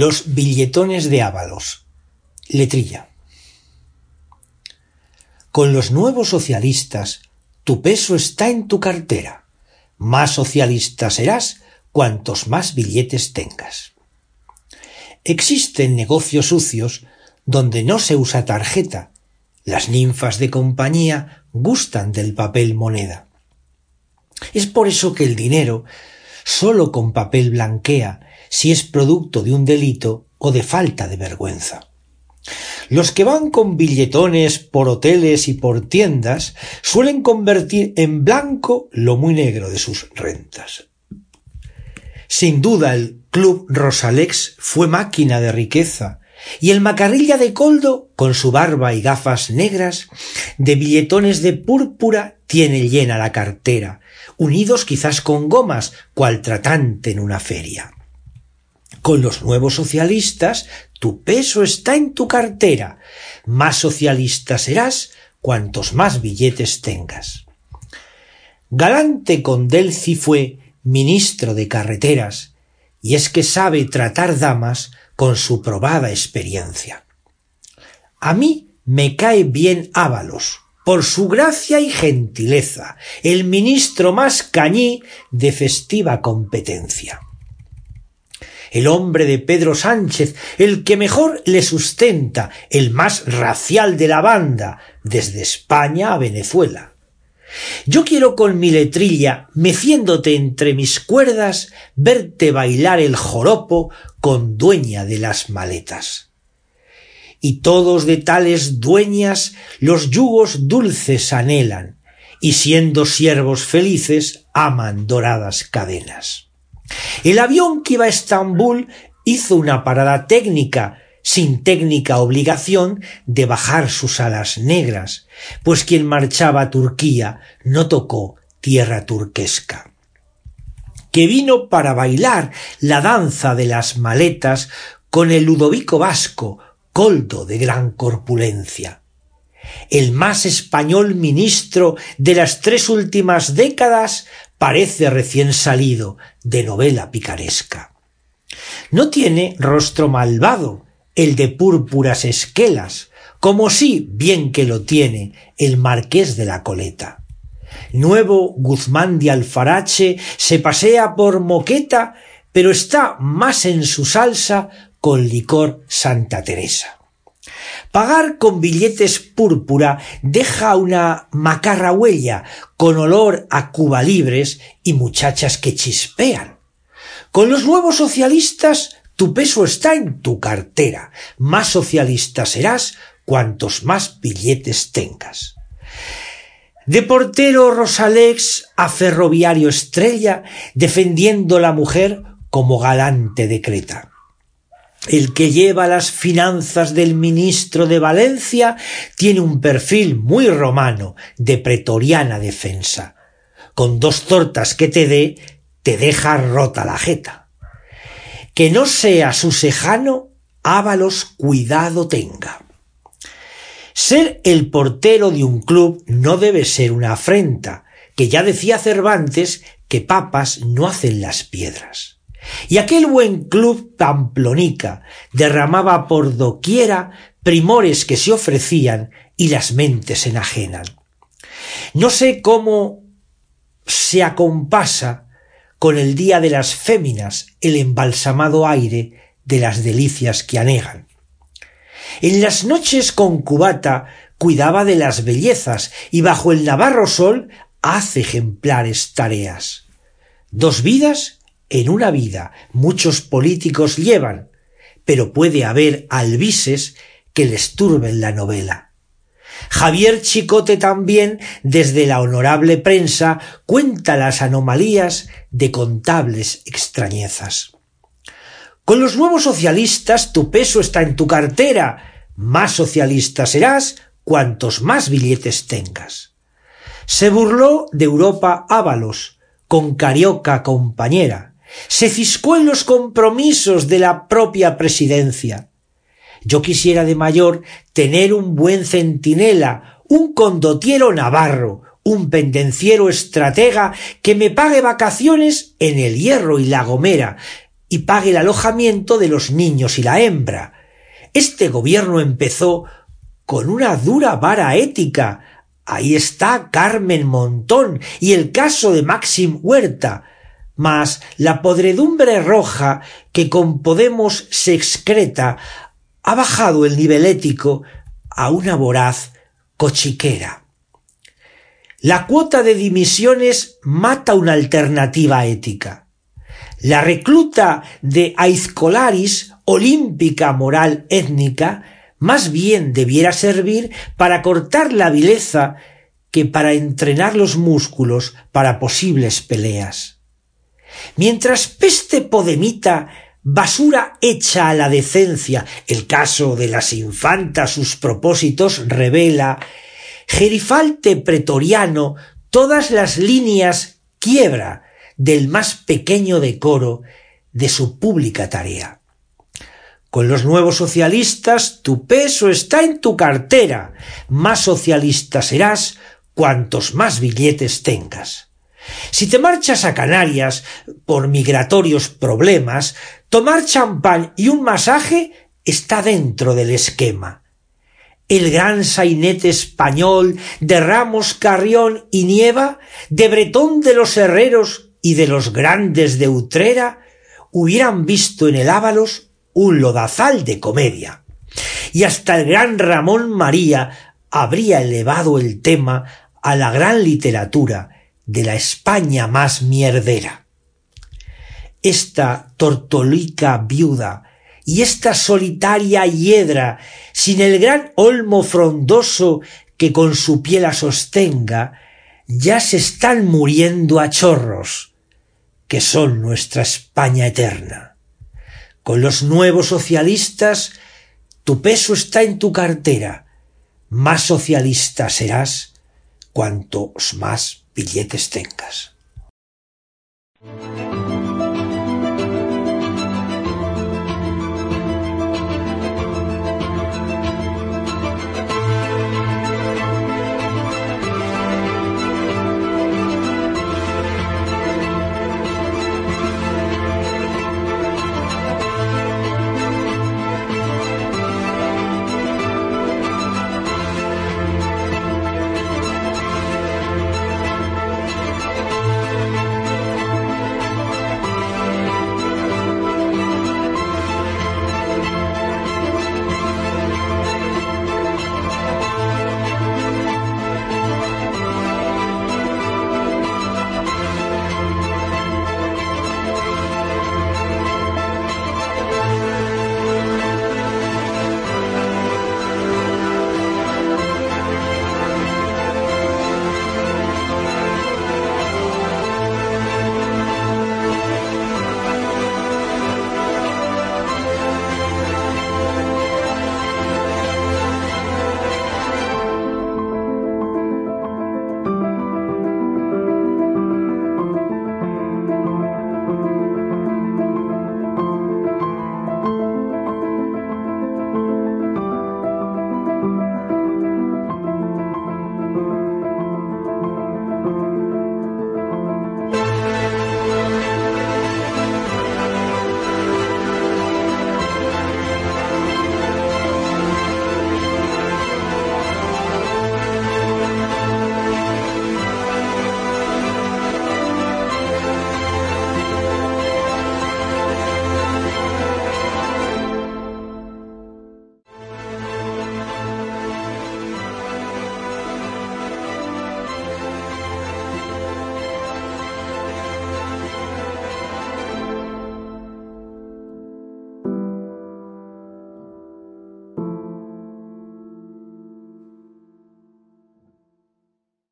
Los billetones de Ábalos. Letrilla. Con los nuevos socialistas, tu peso está en tu cartera. Más socialista serás cuantos más billetes tengas. Existen negocios sucios donde no se usa tarjeta. Las ninfas de compañía gustan del papel moneda. Es por eso que el dinero solo con papel blanquea si es producto de un delito o de falta de vergüenza. Los que van con billetones por hoteles y por tiendas suelen convertir en blanco lo muy negro de sus rentas. Sin duda el Club Rosalex fue máquina de riqueza, y el macarrilla de Coldo, con su barba y gafas negras, de billetones de púrpura, tiene llena la cartera, unidos quizás con gomas, cual tratante en una feria. Con los nuevos socialistas, tu peso está en tu cartera. Más socialista serás cuantos más billetes tengas. Galante Condelci fue ministro de carreteras, y es que sabe tratar damas con su probada experiencia. A mí me cae bien Ábalos, por su gracia y gentileza, el ministro más cañí de festiva competencia el hombre de Pedro Sánchez, el que mejor le sustenta, el más racial de la banda, desde España a Venezuela. Yo quiero con mi letrilla, meciéndote entre mis cuerdas, verte bailar el joropo con dueña de las maletas. Y todos de tales dueñas los yugos dulces anhelan, y siendo siervos felices aman doradas cadenas. El avión que iba a Estambul hizo una parada técnica, sin técnica obligación de bajar sus alas negras, pues quien marchaba a Turquía no tocó tierra turquesca. Que vino para bailar la danza de las maletas con el Ludovico Vasco, coldo de gran corpulencia. El más español ministro de las tres últimas décadas parece recién salido de novela picaresca. No tiene rostro malvado, el de púrpuras esquelas, como sí bien que lo tiene el marqués de la coleta. Nuevo Guzmán de Alfarache se pasea por moqueta, pero está más en su salsa con licor Santa Teresa. Pagar con billetes púrpura deja una macarra huella con olor a Cuba libres y muchachas que chispean. Con los nuevos socialistas tu peso está en tu cartera. Más socialista serás cuantos más billetes tengas. De portero Rosalex a ferroviario estrella, defendiendo la mujer como galante de Creta. El que lleva las finanzas del ministro de Valencia tiene un perfil muy romano de pretoriana defensa. Con dos tortas que te dé, te deja rota la jeta. Que no sea su sejano, Ábalos cuidado tenga. Ser el portero de un club no debe ser una afrenta, que ya decía Cervantes que papas no hacen las piedras. Y aquel buen club pamplonica derramaba por doquiera primores que se ofrecían y las mentes enajenan. No sé cómo se acompasa con el día de las féminas el embalsamado aire de las delicias que anegan. En las noches con cubata cuidaba de las bellezas y bajo el navarro sol hace ejemplares tareas. Dos vidas en una vida muchos políticos llevan, pero puede haber albises que les turben la novela. Javier Chicote también, desde la honorable prensa, cuenta las anomalías de contables extrañezas. Con los nuevos socialistas tu peso está en tu cartera. Más socialista serás cuantos más billetes tengas. Se burló de Europa Ábalos, con Carioca compañera, se ciscó en los compromisos de la propia presidencia. Yo quisiera de mayor tener un buen centinela, un condotiero navarro, un pendenciero estratega que me pague vacaciones en el Hierro y la Gomera, y pague el alojamiento de los niños y la hembra. Este gobierno empezó con una dura vara ética. Ahí está Carmen Montón y el caso de Maxim Huerta. Mas la podredumbre roja que con Podemos se excreta ha bajado el nivel ético a una voraz cochiquera. La cuota de dimisiones mata una alternativa ética. La recluta de Aizcolaris, olímpica moral étnica, más bien debiera servir para cortar la vileza que para entrenar los músculos para posibles peleas. Mientras peste podemita basura hecha a la decencia, el caso de las infantas sus propósitos revela, Gerifalte pretoriano todas las líneas quiebra del más pequeño decoro de su pública tarea. Con los nuevos socialistas tu peso está en tu cartera, más socialista serás cuantos más billetes tengas. Si te marchas a Canarias por migratorios problemas, tomar champán y un masaje está dentro del esquema. El gran sainete español de Ramos Carrión y Nieva, de Bretón de los Herreros y de los grandes de Utrera, hubieran visto en el Ábalos un lodazal de comedia. Y hasta el gran Ramón María habría elevado el tema a la gran literatura de la España más mierdera. Esta tortolica viuda y esta solitaria hiedra, sin el gran olmo frondoso que con su piel la sostenga, ya se están muriendo a chorros, que son nuestra España eterna. Con los nuevos socialistas, tu peso está en tu cartera, más socialista serás cuantos más billetes tengas.